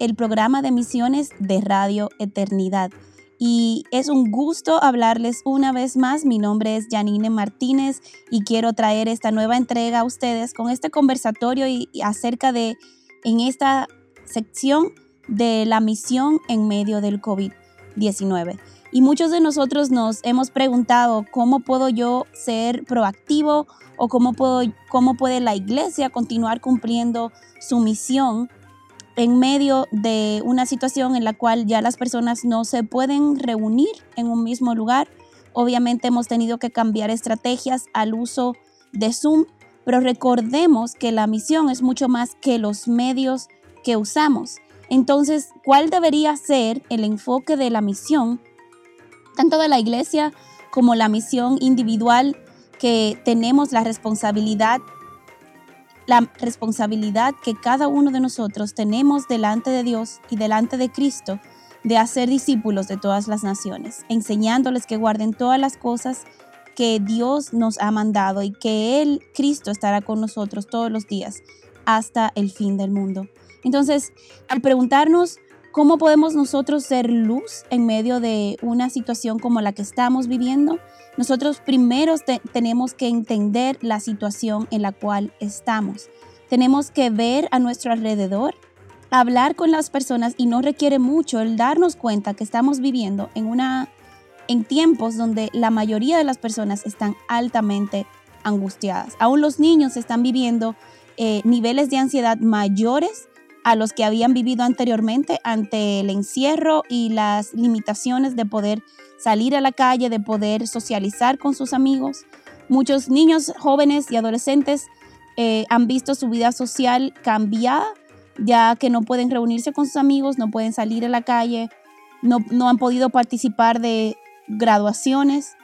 el programa de misiones de Radio Eternidad. Y es un gusto hablarles una vez más. Mi nombre es Janine Martínez y quiero traer esta nueva entrega a ustedes con este conversatorio y, acerca de, en esta sección, de la misión en medio del COVID-19. Y muchos de nosotros nos hemos preguntado cómo puedo yo ser proactivo o cómo, puedo, cómo puede la iglesia continuar cumpliendo su misión en medio de una situación en la cual ya las personas no se pueden reunir en un mismo lugar. Obviamente hemos tenido que cambiar estrategias al uso de Zoom, pero recordemos que la misión es mucho más que los medios que usamos. Entonces, ¿cuál debería ser el enfoque de la misión tanto de la iglesia como la misión individual que tenemos la responsabilidad, la responsabilidad que cada uno de nosotros tenemos delante de Dios y delante de Cristo de hacer discípulos de todas las naciones, enseñándoles que guarden todas las cosas que Dios nos ha mandado y que Él, Cristo, estará con nosotros todos los días hasta el fin del mundo. Entonces, al preguntarnos ¿Cómo podemos nosotros ser luz en medio de una situación como la que estamos viviendo? Nosotros primero tenemos que entender la situación en la cual estamos. Tenemos que ver a nuestro alrededor, hablar con las personas y no requiere mucho el darnos cuenta que estamos viviendo en una en tiempos donde la mayoría de las personas están altamente angustiadas. Aún los niños están viviendo eh, niveles de ansiedad mayores a los que habían vivido anteriormente ante el encierro y las limitaciones de poder salir a la calle, de poder socializar con sus amigos. Muchos niños, jóvenes y adolescentes eh, han visto su vida social cambiada, ya que no pueden reunirse con sus amigos, no pueden salir a la calle, no, no han podido participar de graduaciones,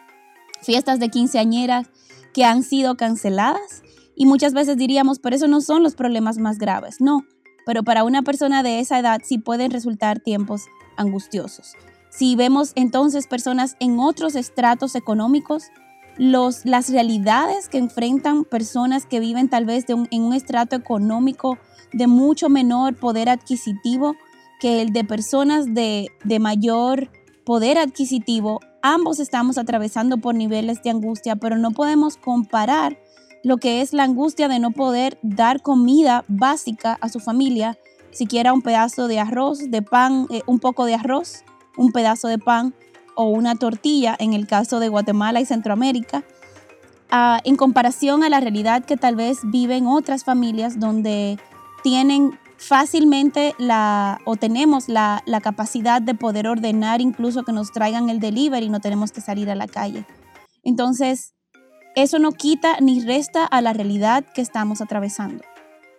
fiestas de quinceañeras que han sido canceladas. Y muchas veces diríamos, pero eso no son los problemas más graves. No, pero para una persona de esa edad sí pueden resultar tiempos angustiosos. Si vemos entonces personas en otros estratos económicos, los, las realidades que enfrentan personas que viven tal vez en un estrato económico de mucho menor poder adquisitivo que el de personas de, de mayor poder adquisitivo, ambos estamos atravesando por niveles de angustia, pero no podemos comparar lo que es la angustia de no poder dar comida básica a su familia, siquiera un pedazo de arroz, de pan, eh, un poco de arroz, un pedazo de pan o una tortilla en el caso de Guatemala y Centroamérica, ah, en comparación a la realidad que tal vez viven otras familias donde tienen fácilmente la o tenemos la, la capacidad de poder ordenar incluso que nos traigan el delivery y no tenemos que salir a la calle. Entonces, eso no quita ni resta a la realidad que estamos atravesando.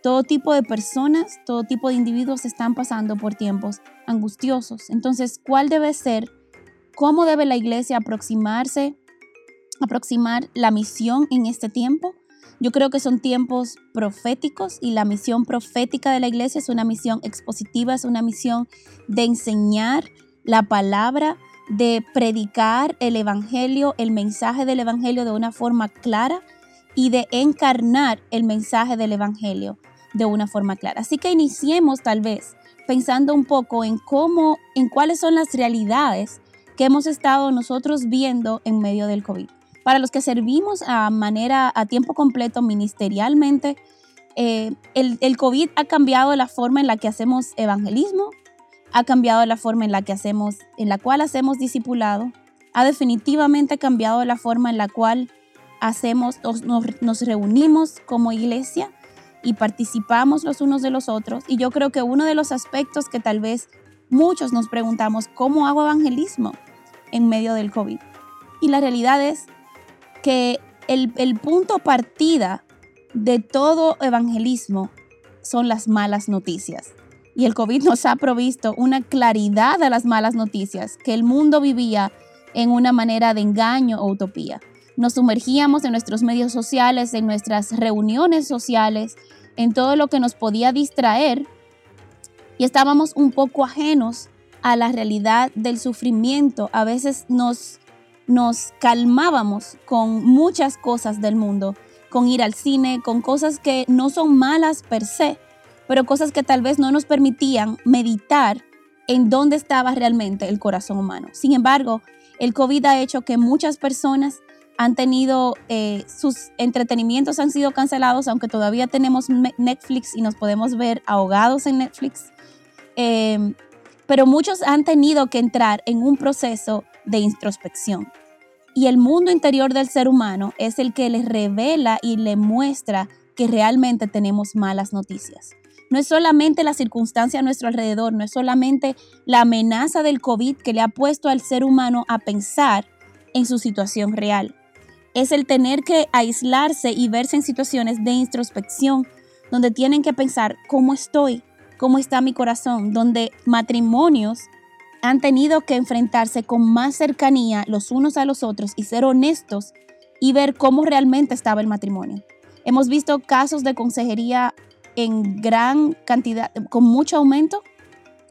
Todo tipo de personas, todo tipo de individuos están pasando por tiempos angustiosos. Entonces, ¿cuál debe ser? ¿Cómo debe la iglesia aproximarse, aproximar la misión en este tiempo? Yo creo que son tiempos proféticos y la misión profética de la iglesia es una misión expositiva, es una misión de enseñar la palabra, de predicar el Evangelio, el mensaje del Evangelio de una forma clara y de encarnar el mensaje del Evangelio de una forma clara. Así que iniciemos tal vez pensando un poco en cómo, en cuáles son las realidades que hemos estado nosotros viendo en medio del COVID. Para los que servimos a manera, a tiempo completo ministerialmente, eh, el, el COVID ha cambiado la forma en la que hacemos evangelismo, ha cambiado la forma en la que hacemos, en la cual hacemos discipulado, ha definitivamente cambiado la forma en la cual hacemos, nos, reunimos como iglesia y participamos los unos de los otros. Y yo creo que uno de los aspectos que tal vez muchos nos preguntamos, ¿cómo hago evangelismo en medio del COVID? Y la realidad es que el, el punto partida de todo evangelismo son las malas noticias. Y el COVID nos ha provisto una claridad a las malas noticias que el mundo vivía en una manera de engaño o utopía. Nos sumergíamos en nuestros medios sociales, en nuestras reuniones sociales, en todo lo que nos podía distraer y estábamos un poco ajenos a la realidad del sufrimiento. A veces nos, nos calmábamos con muchas cosas del mundo, con ir al cine, con cosas que no son malas per se, pero cosas que tal vez no nos permitían meditar en dónde estaba realmente el corazón humano. Sin embargo, el COVID ha hecho que muchas personas han tenido, eh, sus entretenimientos han sido cancelados, aunque todavía tenemos Netflix y nos podemos ver ahogados en Netflix. Em, pero muchos han tenido que entrar en un proceso de introspección. Y el mundo interior del ser humano es el que les revela y le muestra que realmente tenemos malas noticias. No es solamente la circunstancia a nuestro alrededor, no es solamente la amenaza del COVID que le ha puesto al ser humano a pensar en su situación real. Es el tener que aislarse y verse en situaciones de introspección, donde tienen que pensar cómo estoy, cómo está mi corazón, donde matrimonios han tenido que enfrentarse con más cercanía los unos a los otros y ser honestos y ver cómo realmente estaba el matrimonio. Hemos visto casos de consejería en gran cantidad, con mucho aumento,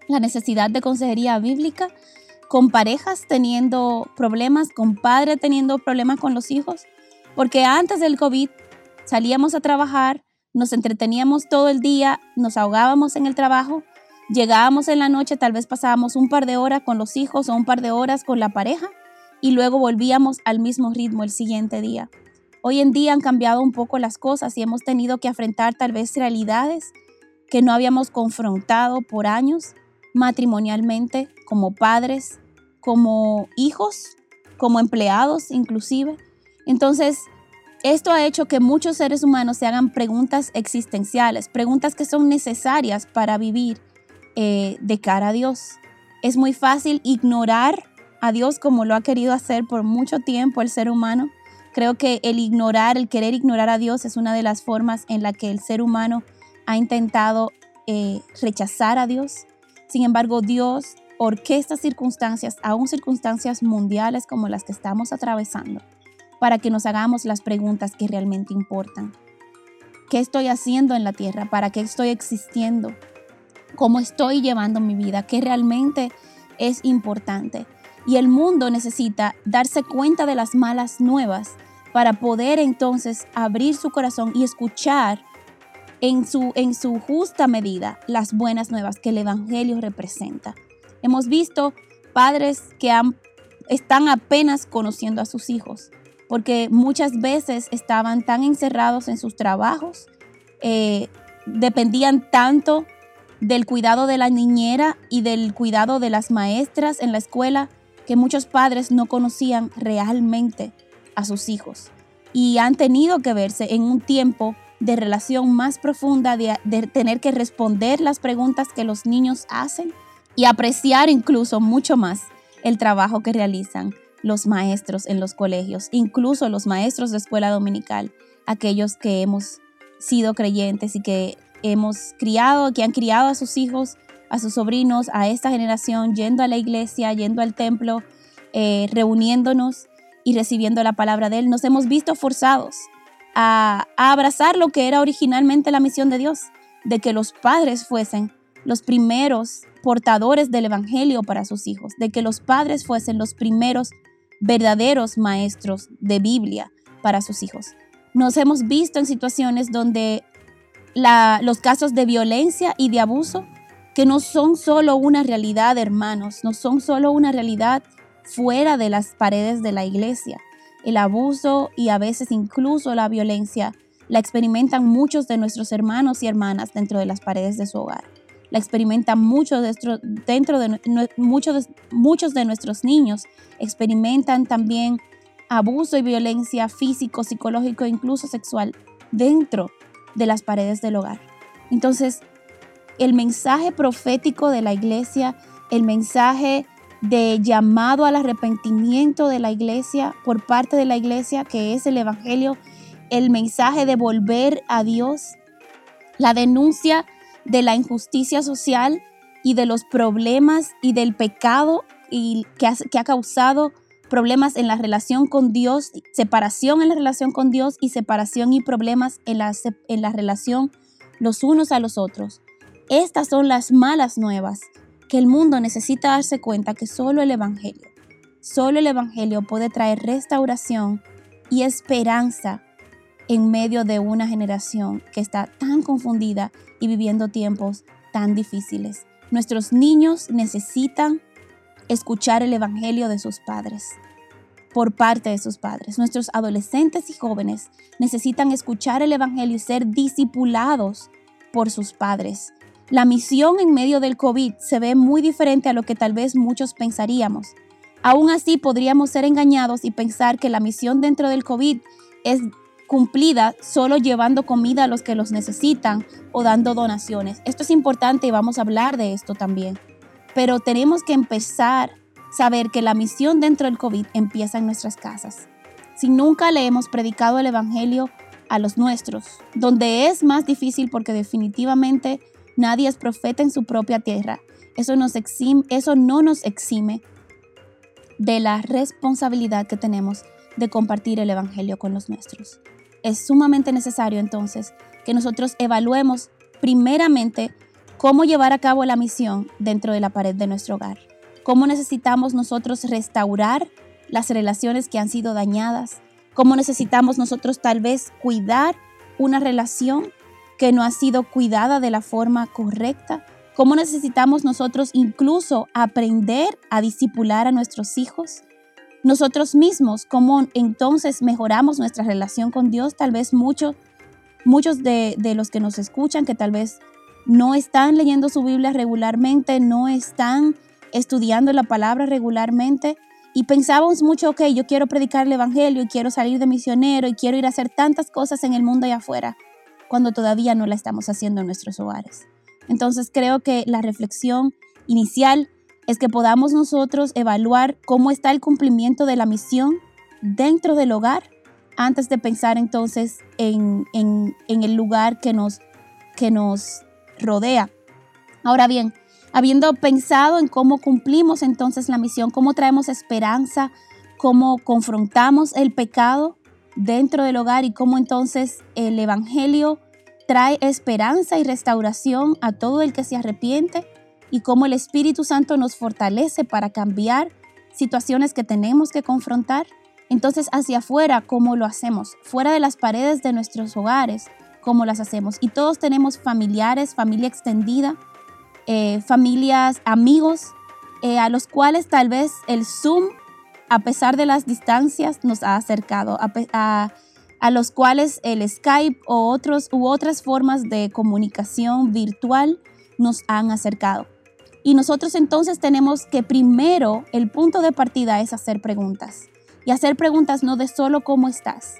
la necesidad de consejería bíblica, con parejas teniendo problemas, con padres teniendo problemas con los hijos, porque antes del COVID salíamos a trabajar, nos entreteníamos todo el día, nos ahogábamos en el trabajo, llegábamos en la noche, tal vez pasábamos un par de horas con los hijos o un par de horas con la pareja y luego volvíamos al mismo ritmo el siguiente día. Hoy en día han cambiado un poco las cosas y hemos tenido que afrontar tal vez realidades que no habíamos confrontado por años matrimonialmente, como padres, como hijos, como empleados inclusive. Entonces, esto ha hecho que muchos seres humanos se hagan preguntas existenciales, preguntas que son necesarias para vivir eh, de cara a Dios. Es muy fácil ignorar a Dios como lo ha querido hacer por mucho tiempo el ser humano Creo que el ignorar, el querer ignorar a Dios es una de las formas en la que el ser humano ha intentado eh, rechazar a Dios. Sin embargo, Dios orquesta circunstancias, aún circunstancias mundiales como las que estamos atravesando, para que nos hagamos las preguntas que realmente importan. ¿Qué estoy haciendo en la tierra? ¿Para qué estoy existiendo? ¿Cómo estoy llevando mi vida? ¿Qué realmente es importante? Y el mundo necesita darse cuenta de las malas nuevas para poder entonces abrir su corazón y escuchar en su, en su justa medida las buenas nuevas que el Evangelio representa. Hemos visto padres que han, están apenas conociendo a sus hijos, porque muchas veces estaban tan encerrados en sus trabajos, eh, dependían tanto del cuidado de la niñera y del cuidado de las maestras en la escuela, que muchos padres no conocían realmente a sus hijos y han tenido que verse en un tiempo de relación más profunda, de, tener que responder las preguntas que los niños hacen y apreciar incluso mucho más el trabajo que realizan los maestros en los colegios, incluso los maestros de escuela dominical, aquellos que hemos sido creyentes y que hemos criado, que han criado a sus hijos a sus sobrinos, a esta generación, yendo a la iglesia, yendo al templo, eh, reuniéndonos y recibiendo la palabra de Él, nos hemos visto forzados a, abrazar lo que era originalmente la misión de Dios, de que los padres fuesen los primeros portadores del Evangelio para sus hijos, de que los padres fuesen los primeros verdaderos maestros de Biblia para sus hijos. Nos hemos visto en situaciones donde los casos de violencia y de abuso que no son solo una realidad, hermanos, no son solo una realidad fuera de las paredes de la iglesia. El abuso y a veces incluso la violencia la experimentan muchos de nuestros hermanos y hermanas dentro de las paredes de su hogar. La experimentan muchos dentro de, muchos, muchos de nuestros niños. Experimentan también abuso y violencia físico, psicológico e incluso sexual dentro de las paredes del hogar. Entonces, el mensaje profético de la iglesia, el mensaje de llamado al arrepentimiento de la iglesia por parte de la iglesia, que es el Evangelio, el mensaje de volver a Dios, la denuncia de la injusticia social y de los problemas y del pecado y que, ha, que ha causado problemas en la relación con Dios, separación en la relación con Dios y separación y problemas en la, en la relación los unos a los otros. Estas son las malas nuevas que el mundo necesita darse cuenta que solo el Evangelio, solo el Evangelio puede traer restauración y esperanza en medio de una generación que está tan confundida y viviendo tiempos tan difíciles. Nuestros niños necesitan escuchar el Evangelio de sus padres, por parte de sus padres. Nuestros adolescentes y jóvenes necesitan escuchar el Evangelio y ser discipulados por sus padres. La misión en medio del COVID se ve muy diferente a lo que tal vez muchos pensaríamos. Aún así, podríamos ser engañados y pensar que la misión dentro del COVID es cumplida solo llevando comida a los que los necesitan o dando donaciones. Esto es importante y vamos a hablar de esto también pero tenemos que empezar a saber que la misión dentro del COVID empieza en nuestras casas. Si nunca le hemos predicado el Evangelio a los nuestros, donde es más difícil porque definitivamente nadie es profeta en su propia tierra, eso, no nos exime de la responsabilidad que tenemos de compartir el Evangelio con los nuestros. Es sumamente necesario entonces que nosotros evaluemos primeramente cómo llevar a cabo la misión dentro de la pared de nuestro hogar. Cómo necesitamos nosotros restaurar las relaciones que han sido dañadas. Cómo necesitamos nosotros tal vez cuidar una relación que no ha sido cuidada de la forma correcta. Cómo necesitamos nosotros incluso aprender a disipular a nuestros hijos. Nosotros mismos, cómo entonces mejoramos nuestra relación con Dios. Tal vez muchos, muchos de, de los que nos escuchan que tal vez no están leyendo su Biblia regularmente, no están estudiando la palabra regularmente y pensábamos mucho, ok, yo quiero predicar el Evangelio y quiero salir de misionero y quiero ir a hacer tantas cosas en el mundo y afuera, cuando todavía no la estamos haciendo en nuestros hogares. Entonces creo que la reflexión inicial es que podamos nosotros evaluar cómo está el cumplimiento de la misión dentro del hogar antes de pensar entonces en, en el lugar que nos, que nos rodea. Ahora bien, habiendo pensado en cómo cumplimos entonces la misión, cómo traemos esperanza, cómo confrontamos el pecado dentro del hogar y cómo entonces el Evangelio trae esperanza y restauración a todo el que se arrepiente y cómo el Espíritu Santo nos fortalece para cambiar situaciones que tenemos que confrontar. Entonces hacia afuera, ¿cómo lo hacemos? Fuera de las paredes de nuestros hogares, cómo las hacemos. Y todos tenemos familiares, familia extendida, eh, familias, amigos, eh, a los cuales tal vez el Zoom, a pesar de las distancias, nos ha acercado, a, los cuales el Skype o otros, u otras formas de comunicación virtual nos han acercado. Y nosotros entonces tenemos que primero, el punto de partida es hacer preguntas. Y hacer preguntas no de solo cómo estás,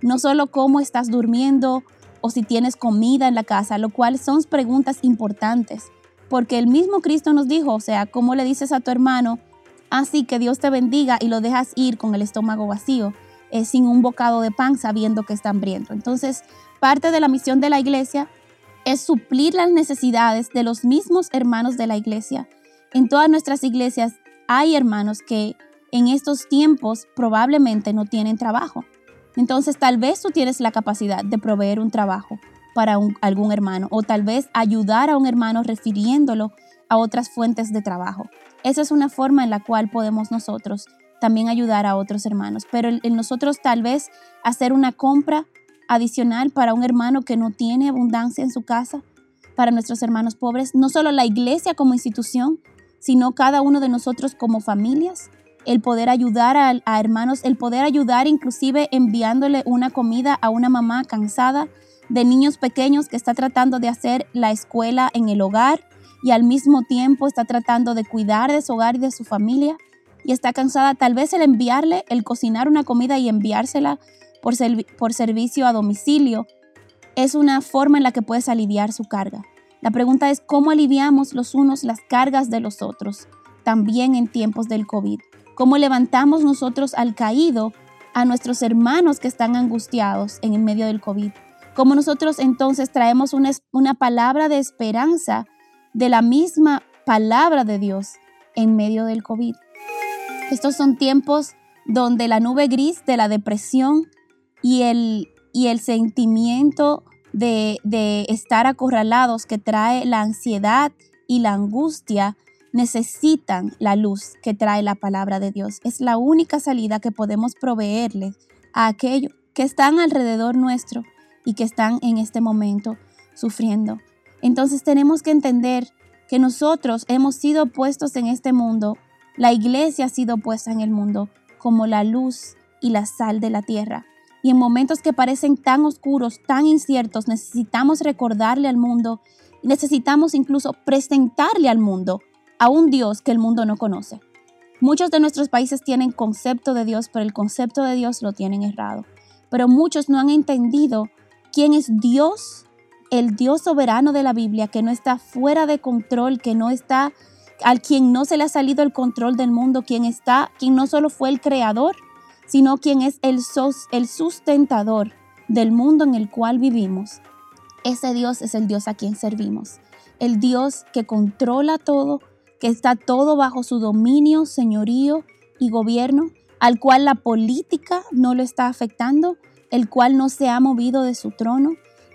no solo cómo estás durmiendo o si tienes comida en la casa, lo cual son preguntas importantes, porque el mismo Cristo nos dijo, o sea, ¿cómo le dices a tu hermano, así que Dios te bendiga y lo dejas ir con el estómago vacío, eh, sin un bocado de pan sabiendo que está hambriento? Entonces, parte de la misión de la iglesia es suplir las necesidades de los mismos hermanos de la iglesia. En todas nuestras iglesias hay hermanos que en estos tiempos probablemente no tienen trabajo entonces tal vez tú tienes la capacidad de proveer un trabajo para algún hermano o tal vez ayudar a un hermano refiriéndolo a otras fuentes de trabajo. Esa es una forma en la cual podemos nosotros también ayudar a otros hermanos, pero en nosotros tal vez hacer una compra adicional para un hermano que no tiene abundancia en su casa, para nuestros hermanos pobres, no solo la iglesia como institución, sino cada uno de nosotros como familias, el poder ayudar a, hermanos, el poder ayudar inclusive enviándole una comida a una mamá cansada de niños pequeños que está tratando de hacer la escuela en el hogar y al mismo tiempo está tratando de cuidar de su hogar y de su familia y está cansada, tal vez el enviarle, el cocinar una comida y enviársela por, por servicio a domicilio. Es una forma en la que puedes aliviar su carga. La pregunta es cómo aliviamos los unos las cargas de los otros, también en tiempos del COVID. Cómo levantamos nosotros al caído, a nuestros hermanos que están angustiados en el medio del COVID, Cómo nosotros entonces traemos una, una palabra de esperanza de la misma palabra de Dios en medio del COVID. Estos son tiempos donde la nube gris de la depresión y el, y el sentimiento de, de estar acorralados que trae la ansiedad y la angustia necesitan la luz que trae la palabra de Dios. Es la única salida que podemos proveerles a aquellos que están alrededor nuestro y que están en este momento sufriendo. Entonces tenemos que entender que nosotros hemos sido puestos en este mundo, la iglesia ha sido puesta en el mundo como la luz y la sal de la tierra. Y en momentos que parecen tan oscuros, tan inciertos, necesitamos recordarle al mundo, necesitamos incluso presentarle al mundo a un Dios que el mundo no conoce. Muchos de nuestros países tienen concepto de Dios, pero el concepto de Dios lo tienen errado. Pero muchos no han entendido quién es Dios, el Dios soberano de la Biblia, que no está fuera de control, que no está al quien no se le ha salido el control del mundo, quien está, quien no solo fue el creador, sino quien es el, el sustentador del mundo en el cual vivimos. Ese Dios es el Dios a quien servimos. El Dios que controla todo, que está todo bajo su dominio, señorío y gobierno, al cual la política no lo está afectando, el cual no se ha movido de su trono,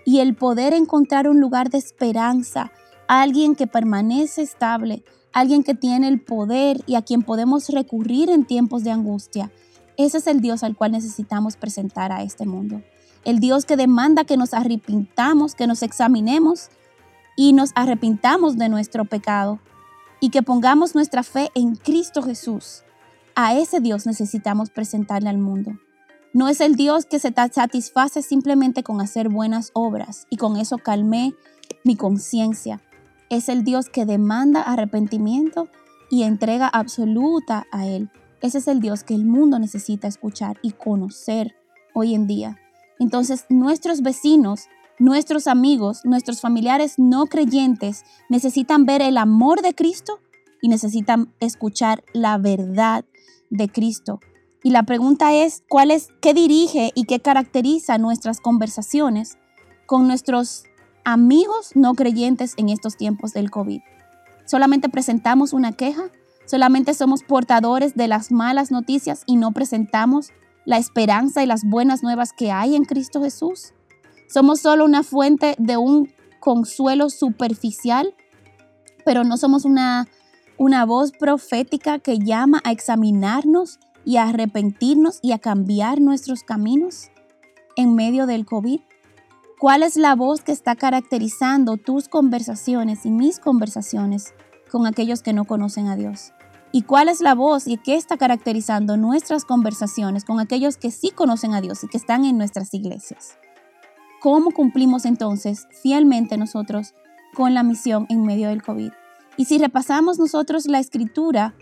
y el poder encontrar un lugar de esperanza, alguien que permanece estable, alguien que tiene el poder y a quien podemos recurrir en tiempos de angustia. Ese es el Dios al cual necesitamos presentar a este mundo. El Dios que demanda que nos arrepintamos, que nos examinemos y nos arrepintamos de nuestro pecado y que pongamos nuestra fe en Cristo Jesús. A ese Dios necesitamos presentarle al mundo. No es el Dios que se satisface simplemente con hacer buenas obras y con eso calmé mi conciencia es el Dios que demanda arrepentimiento y entrega absoluta a Él. Ese es el Dios que el mundo necesita escuchar y conocer hoy en día. Entonces nuestros vecinos, nuestros amigos, nuestros familiares no creyentes necesitan ver el amor de Cristo y necesitan escuchar la verdad de Cristo. Y la pregunta es, ¿cuál es qué dirige y qué caracteriza nuestras conversaciones con nuestros amigos no creyentes en estos tiempos del COVID. Solamente presentamos una queja, solamente somos portadores de las malas noticias y no presentamos la esperanza y las buenas nuevas que hay en Cristo Jesús. Somos solo una fuente de un consuelo superficial, pero no somos una, una voz profética que llama a examinarnos y a arrepentirnos y a cambiar nuestros caminos en medio del COVID. ¿Cuál es la voz que está caracterizando tus conversaciones y mis conversaciones con aquellos que no conocen a Dios? ¿Y cuál es la voz y qué está caracterizando nuestras conversaciones con aquellos que sí conocen a Dios y que están en nuestras iglesias? ¿Cómo cumplimos entonces fielmente nosotros con la misión en medio del COVID? Y si repasamos nosotros la escritura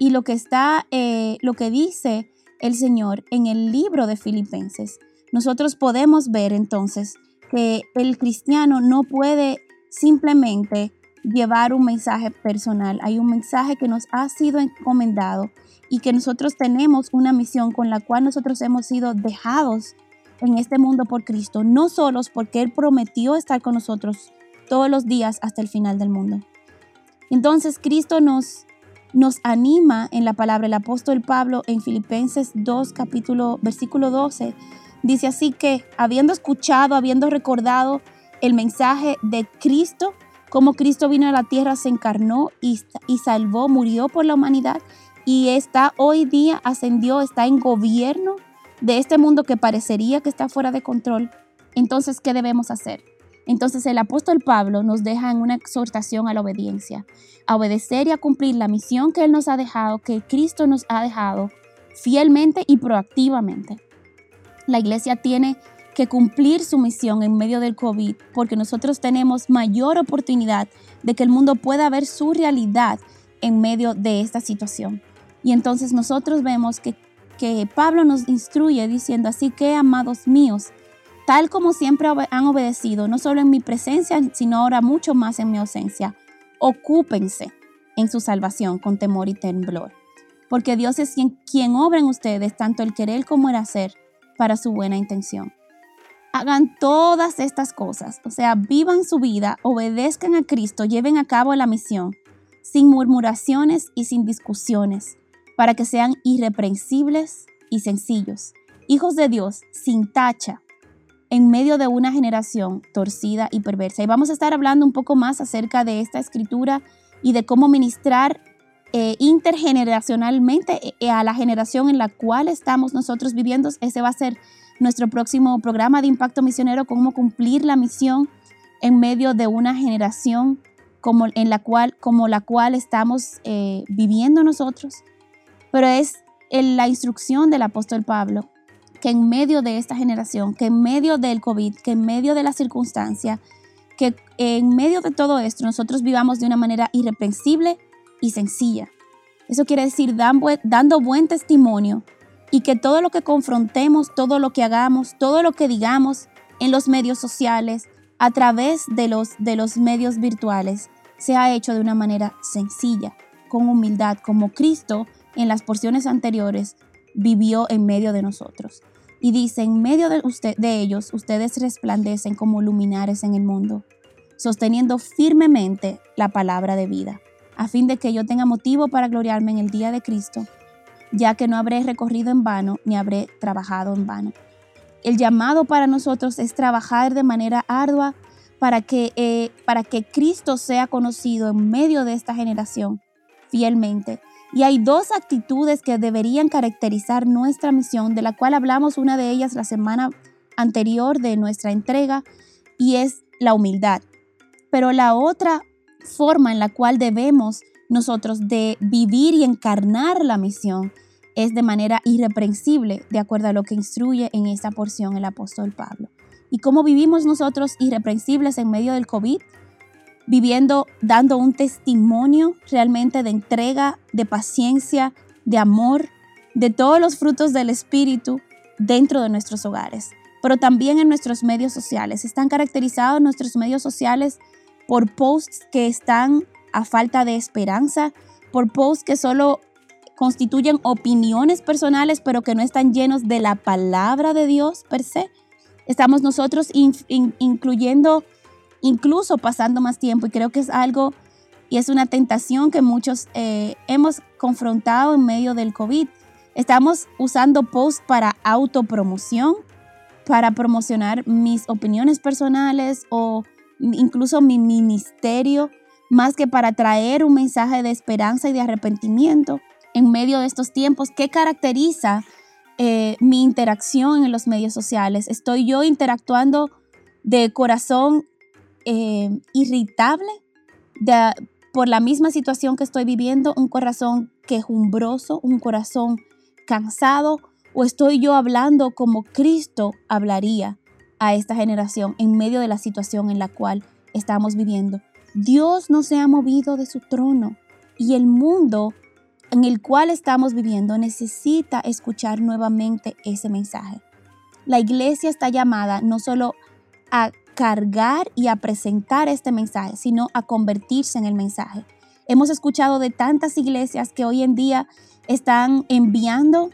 y lo que está, eh, lo que dice el Señor en el libro de Filipenses, nosotros podemos ver entonces que el cristiano no puede simplemente llevar un mensaje personal. Hay un mensaje que nos ha sido encomendado y que nosotros tenemos una misión con la cual nosotros hemos sido dejados en este mundo por Cristo, no solos porque Él prometió estar con nosotros todos los días hasta el final del mundo. Entonces Cristo nos, nos anima en la palabra, el apóstol Pablo en Filipenses 2, capítulo, versículo 12, Dice así que, habiendo escuchado, habiendo recordado el mensaje de Cristo, como Cristo vino a la tierra, se encarnó y, y salvó, murió por la humanidad y está hoy día, ascendió, está en gobierno de este mundo que parecería que está fuera de control. Entonces, ¿qué debemos hacer? Entonces el apóstol Pablo nos deja en una exhortación a la obediencia, a obedecer y a cumplir la misión que Él nos ha dejado, que Cristo nos ha dejado fielmente y proactivamente la iglesia tiene que cumplir su misión en medio del COVID porque nosotros tenemos mayor oportunidad de que el mundo pueda ver su realidad en medio de esta situación. Y entonces nosotros vemos que, que Pablo nos instruye diciendo, así que amados míos, tal como siempre han obedecido, no solo en mi presencia, sino ahora mucho más en mi ausencia, ocúpense en su salvación con temor y temblor. Porque Dios es quien, quien obra en ustedes tanto el querer como el hacer para su buena intención. hagan todas estas cosas, o sea, vivan su vida, obedezcan a Cristo, lleven a cabo la misión, sin murmuraciones y sin discusiones, para que sean irreprensibles y sencillos, hijos de Dios, sin tacha, en medio de una generación torcida y perversa. Y vamos a estar hablando un poco más acerca de esta escritura y de cómo ministrar eh, intergeneracionalmente eh, a la generación en la cual estamos nosotros viviendo. Ese va a ser nuestro próximo programa de impacto misionero, cómo cumplir la misión en medio de una generación como, en la cual, como la cual estamos eh, viviendo nosotros. Pero es la instrucción del apóstol Pablo que en medio de esta generación, que en medio del COVID, que en medio de la circunstancia, que en medio de todo esto nosotros vivamos de una manera irreprensible y sencilla. Eso quiere decir dando buen testimonio y que todo lo que confrontemos, todo lo que hagamos, todo lo que digamos en los medios sociales, a través de los, de los medios virtuales, sea hecho de una manera sencilla, con humildad, como Cristo en las porciones anteriores vivió en medio de nosotros. Y dice, en medio de, usted, de ellos, ustedes resplandecen como luminares en el mundo, sosteniendo firmemente la palabra de vida, a fin de que yo tenga motivo para gloriarme en el día de Cristo, ya que no habré recorrido en vano ni habré trabajado en vano. El llamado para nosotros es trabajar de manera ardua para que, eh, para que Cristo sea conocido en medio de esta generación fielmente y hay dos actitudes que deberían caracterizar nuestra misión, de la cual hablamos una de ellas la semana anterior de nuestra entrega, y es la humildad. Pero la otra forma en la cual debemos nosotros de vivir y encarnar la misión es de manera irreprensible, de acuerdo a lo que instruye en esta porción el apóstol Pablo. ¿Y cómo vivimos nosotros irreprensibles en medio del COVID? Viviendo, dando un testimonio realmente de entrega, de paciencia, de amor, de todos los frutos del Espíritu dentro de nuestros hogares, pero también en nuestros medios sociales. Están caracterizados nuestros medios sociales por posts que están a falta de esperanza, por posts que solo constituyen opiniones personales, pero que no están llenos de la palabra de Dios per se. Estamos nosotros incluyendo incluso pasando más tiempo. Y creo que es algo y es una tentación que muchos eh, hemos confrontado en medio del COVID. Estamos usando posts para autopromoción, para promocionar mis opiniones personales o incluso mi ministerio, más que para traer un mensaje de esperanza y de arrepentimiento en medio de estos tiempos. ¿Qué caracteriza eh, mi interacción en los medios sociales? ¿Estoy yo interactuando de corazón eh, irritable por la misma situación que estoy viviendo, un corazón quejumbroso, un corazón cansado, o estoy yo hablando como Cristo hablaría a esta generación en medio de la situación en la cual estamos viviendo. Dios no se ha movido de su trono y el mundo en el cual estamos viviendo necesita escuchar nuevamente ese mensaje. La iglesia está llamada no solo a cargar y a presentar este mensaje, sino a convertirse en el mensaje. Hemos escuchado de tantas iglesias que hoy en día están enviando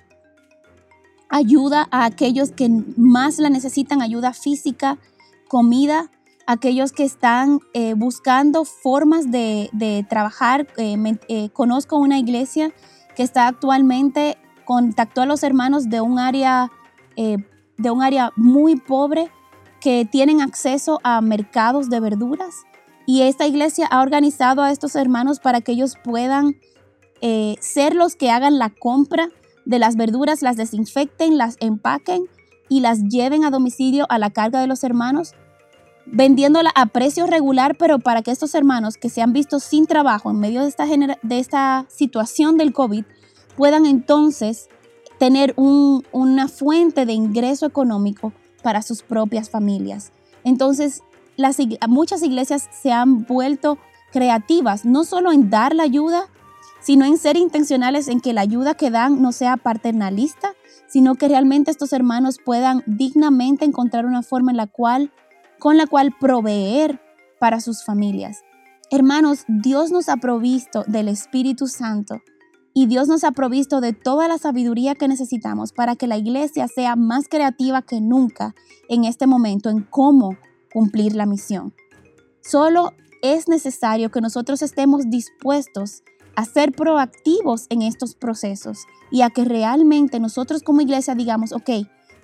ayuda a aquellos que más la necesitan, ayuda física, comida, aquellos que están eh, buscando formas de, trabajar. Eh, eh, conozco una iglesia que está actualmente, contactó a los hermanos de un área, de un área muy pobre que tienen acceso a mercados de verduras. Y esta iglesia ha organizado a estos hermanos para que ellos puedan eh, ser los que hagan la compra de las verduras, las desinfecten, las empaquen y las lleven a domicilio a la carga de los hermanos, vendiéndola a precio regular, pero para que estos hermanos que se han visto sin trabajo en medio de esta, de esta situación del COVID puedan entonces tener una fuente de ingreso económico para sus propias familias. Entonces, muchas iglesias se han vuelto creativas, no solo en dar la ayuda, sino en ser intencionales en que la ayuda que dan no sea paternalista, sino que realmente estos hermanos puedan dignamente encontrar una forma en la cual, con la cual proveer para sus familias. Hermanos, Dios nos ha provisto del Espíritu Santo y Dios nos ha provisto de toda la sabiduría que necesitamos para que la iglesia sea más creativa que nunca en este momento en cómo cumplir la misión. Solo es necesario que nosotros estemos dispuestos a ser proactivos en estos procesos y a que realmente nosotros como iglesia digamos, ok,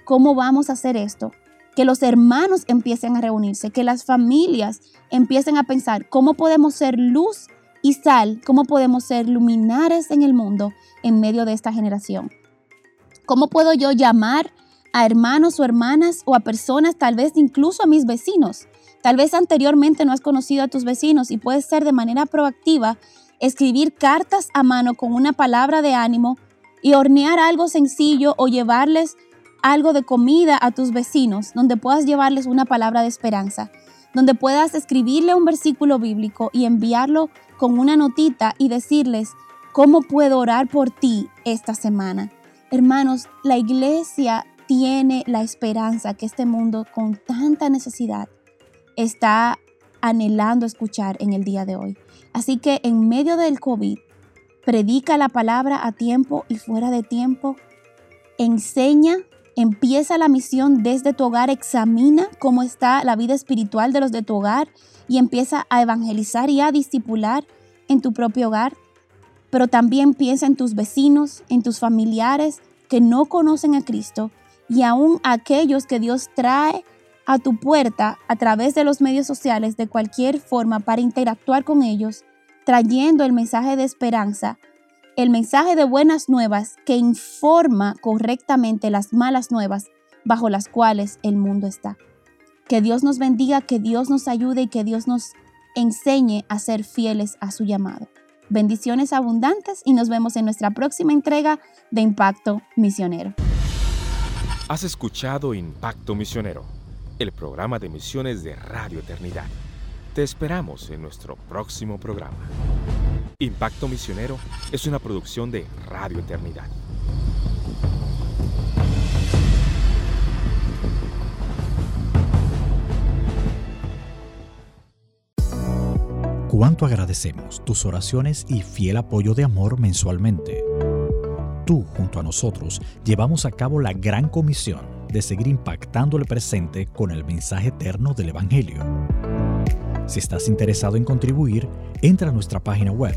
¿cómo vamos a hacer esto? Que los hermanos empiecen a reunirse, que las familias empiecen a pensar cómo podemos ser luz y sal, cómo podemos ser luminares en el mundo en medio de esta generación. ¿Cómo puedo yo llamar a hermanos o hermanas o a personas, tal vez incluso a mis vecinos? Tal vez anteriormente no has conocido a tus vecinos y puedes ser de manera proactiva escribir cartas a mano con una palabra de ánimo y hornear algo sencillo o llevarles algo de comida a tus vecinos, donde puedas llevarles una palabra de esperanza, donde puedas escribirle un versículo bíblico y enviarlo con una notita y decirles, ¿cómo puedo orar por ti esta semana? Hermanos, la iglesia tiene la esperanza que este mundo con tanta necesidad está anhelando escuchar en el día de hoy. Así que en medio del COVID, predica la palabra a tiempo y fuera de tiempo, enseña, empieza la misión desde tu hogar, examina cómo está la vida espiritual de los de tu hogar y empieza a evangelizar y a discipular en tu propio hogar, pero también piensa en tus vecinos, en tus familiares que no conocen a Cristo y aún aquellos que Dios trae a tu puerta a través de los medios sociales de cualquier forma para interactuar con ellos, trayendo el mensaje de esperanza, el mensaje de buenas nuevas que informa correctamente las malas nuevas bajo las cuales el mundo está. Que Dios nos bendiga, que Dios nos ayude y que Dios nos enseñe a ser fieles a su llamado. Bendiciones abundantes y nos vemos en nuestra próxima entrega de Impacto Misionero. Has escuchado Impacto Misionero, el programa de misiones de Radio Eternidad. Te esperamos en nuestro próximo programa. Impacto Misionero es una producción de Radio Eternidad. Cuánto agradecemos tus oraciones y fiel apoyo de amor mensualmente. Tú, junto a nosotros, llevamos a cabo la gran comisión de seguir impactando el presente con el mensaje eterno del Evangelio. Si estás interesado en contribuir, entra a nuestra página web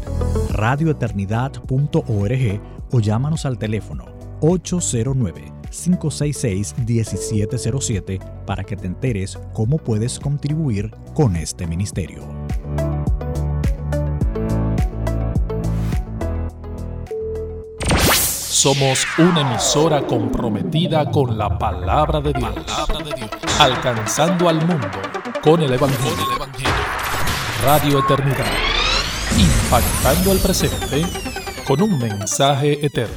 radioeternidad.org o llámanos al teléfono 809-566-1707 para que te enteres cómo puedes contribuir con este ministerio. Somos una emisora comprometida con la palabra de Dios, alcanzando al mundo con el Evangelio. Radio Eternidad, impactando el presente con un mensaje eterno.